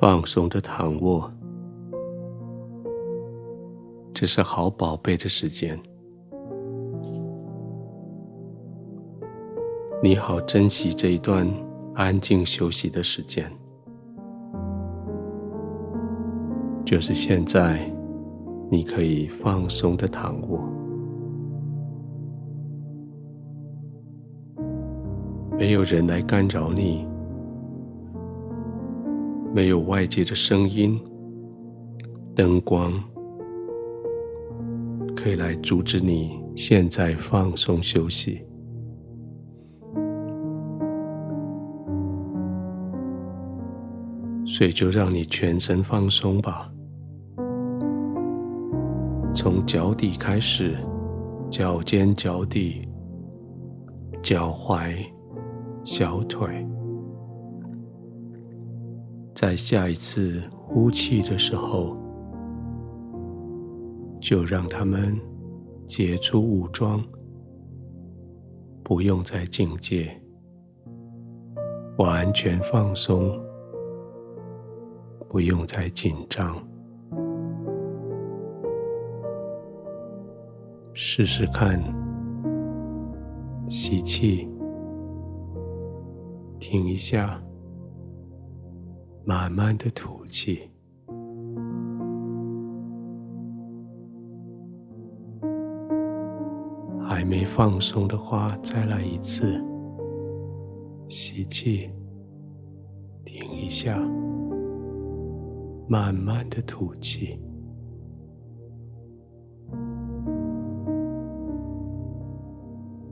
放松的躺卧，这是好宝贝的时间。你好，珍惜这一段安静休息的时间，就是现在，你可以放松的躺卧，没有人来干扰你，没有外界的声音、灯光，可以来阻止你现在放松休息。所以就让你全身放松吧，从脚底开始，脚尖、脚底、脚踝、小腿，在下一次呼气的时候，就让他们解除武装，不用再警戒，完全放松。不用再紧张，试试看，吸气，停一下，慢慢的吐气。还没放松的话，再来一次，吸气，停一下。慢慢的吐气，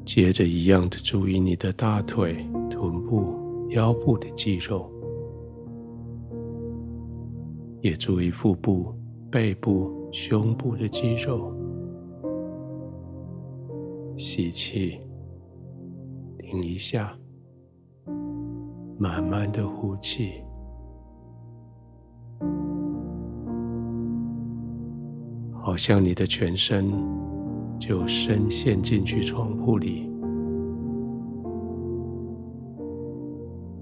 接着一样的注意你的大腿、臀部、腰部的肌肉，也注意腹部、背部、胸部的肌肉。吸气，停一下，慢慢的呼气。好像你的全身就深陷进去床铺里，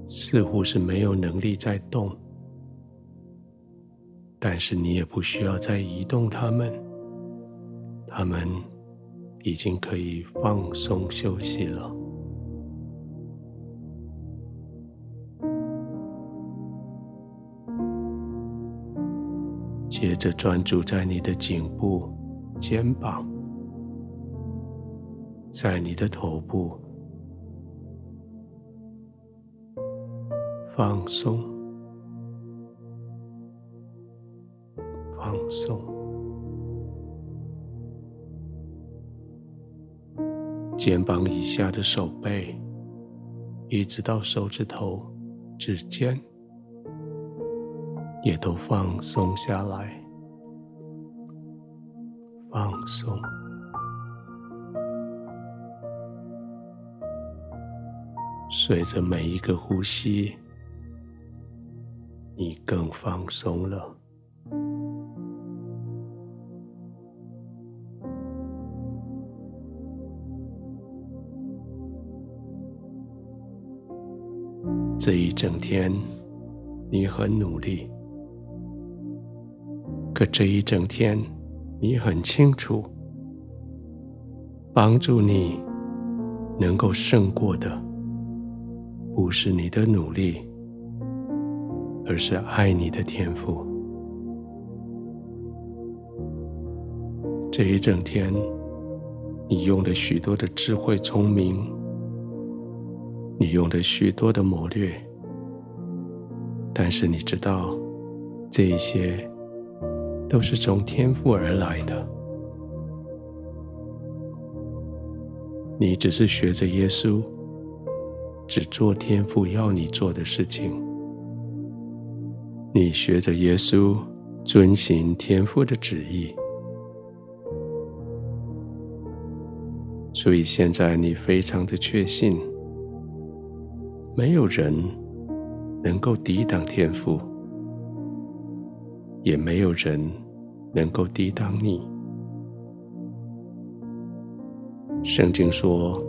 似乎是没有能力再动，但是你也不需要再移动它们，它们已经可以放松休息了。接着专注在你的颈部、肩膀，在你的头部，放松，放松，肩膀以下的手背，一直到手指头、指尖。也都放松下来，放松。随着每一个呼吸，你更放松了。这一整天，你很努力。可这一整天，你很清楚，帮助你能够胜过的，不是你的努力，而是爱你的天赋。这一整天，你用了许多的智慧聪明，你用了许多的谋略，但是你知道，这一些。都是从天父而来的，你只是学着耶稣，只做天父要你做的事情。你学着耶稣，遵行天父的旨意，所以现在你非常的确信，没有人能够抵挡天赋，也没有人。能够抵挡你。圣经说，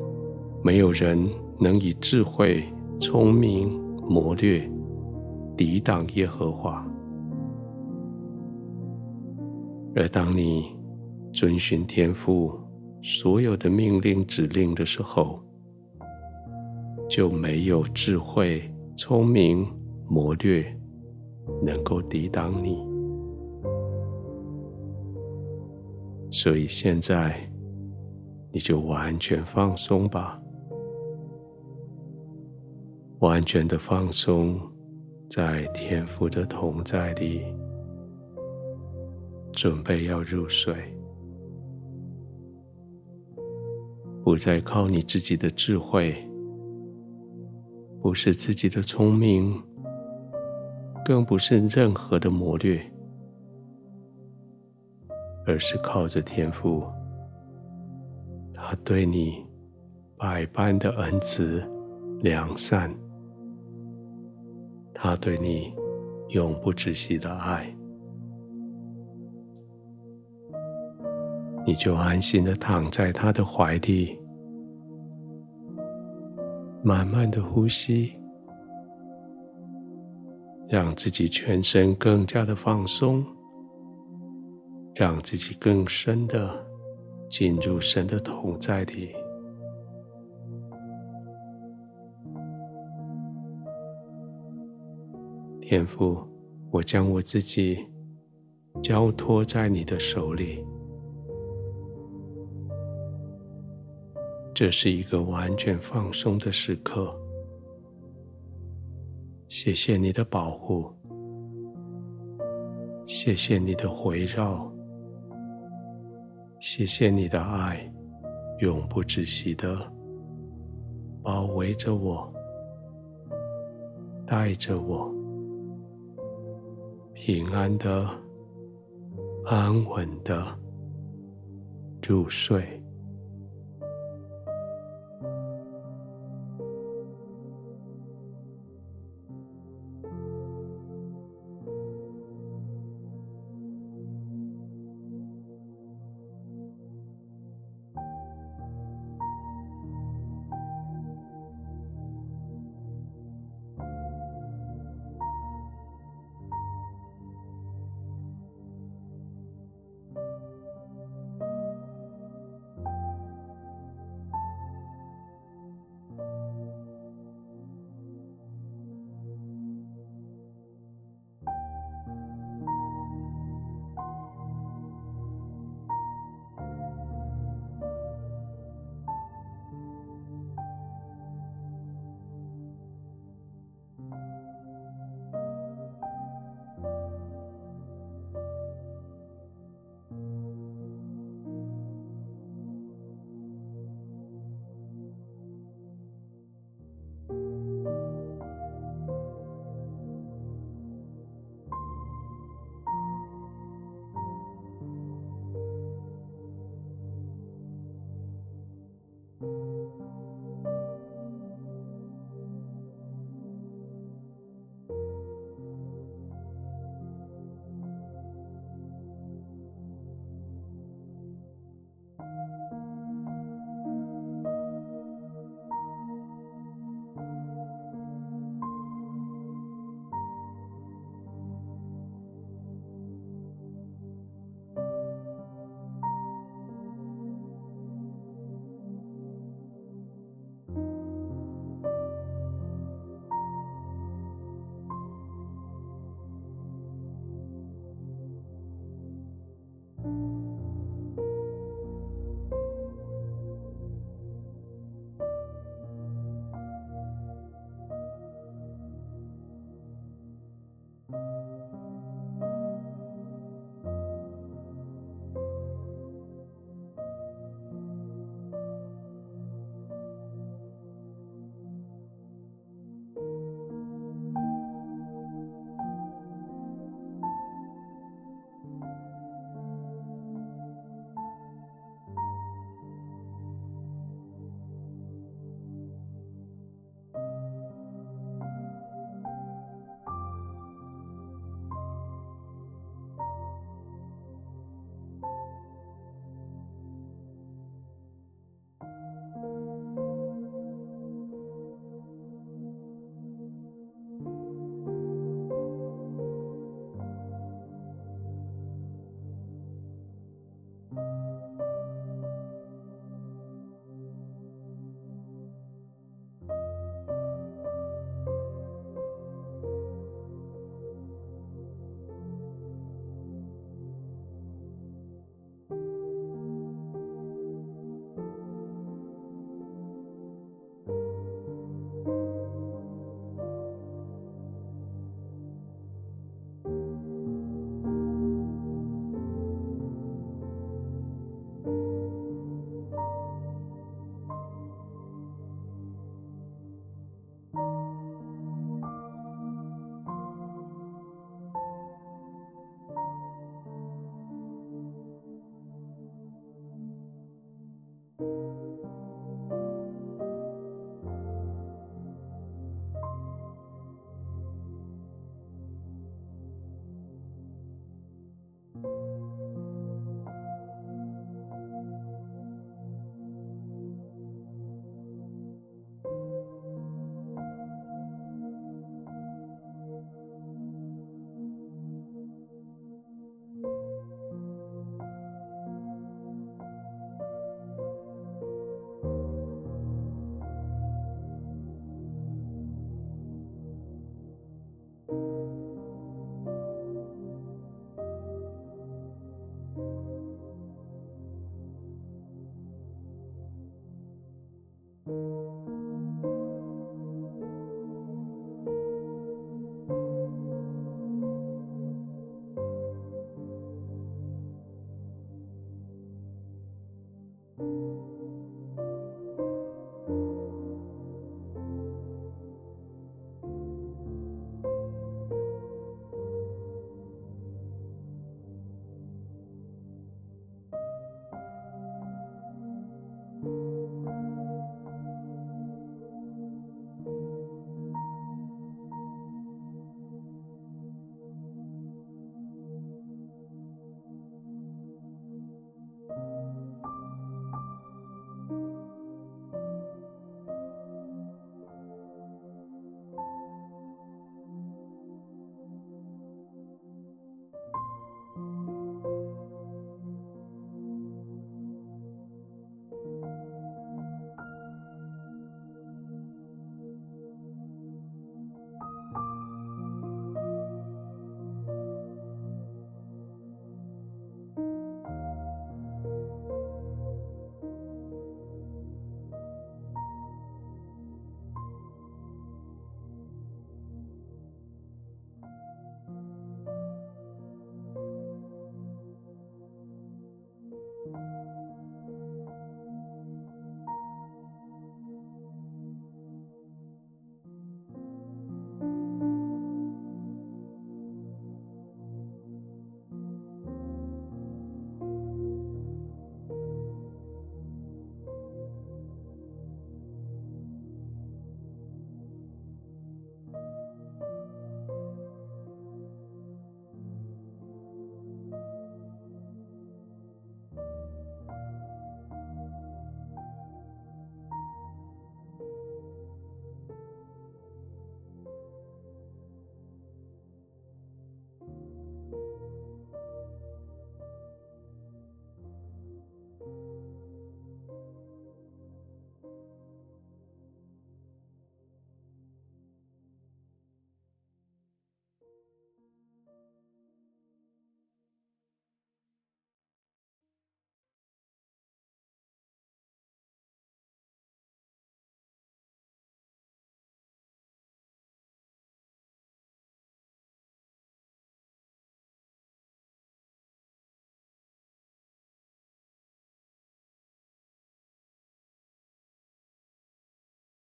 没有人能以智慧、聪明、谋略抵挡耶和华。而当你遵循天父所有的命令指令的时候，就没有智慧、聪明、谋略能够抵挡你。所以现在，你就完全放松吧，完全的放松在天父的同在里。准备要入睡，不再靠你自己的智慧，不是自己的聪明，更不是任何的谋略，而是靠着天赋，他对你百般的恩慈良善，他对你永不止息的爱。你就安心的躺在他的怀里，慢慢的呼吸，让自己全身更加的放松，让自己更深的进入神的同在里。天父，我将我自己交托在你的手里。这是一个完全放松的时刻。谢谢你的保护，谢谢你的回绕，谢谢你的爱，永不止息的包围着我，带着我，平安的、安稳的入睡。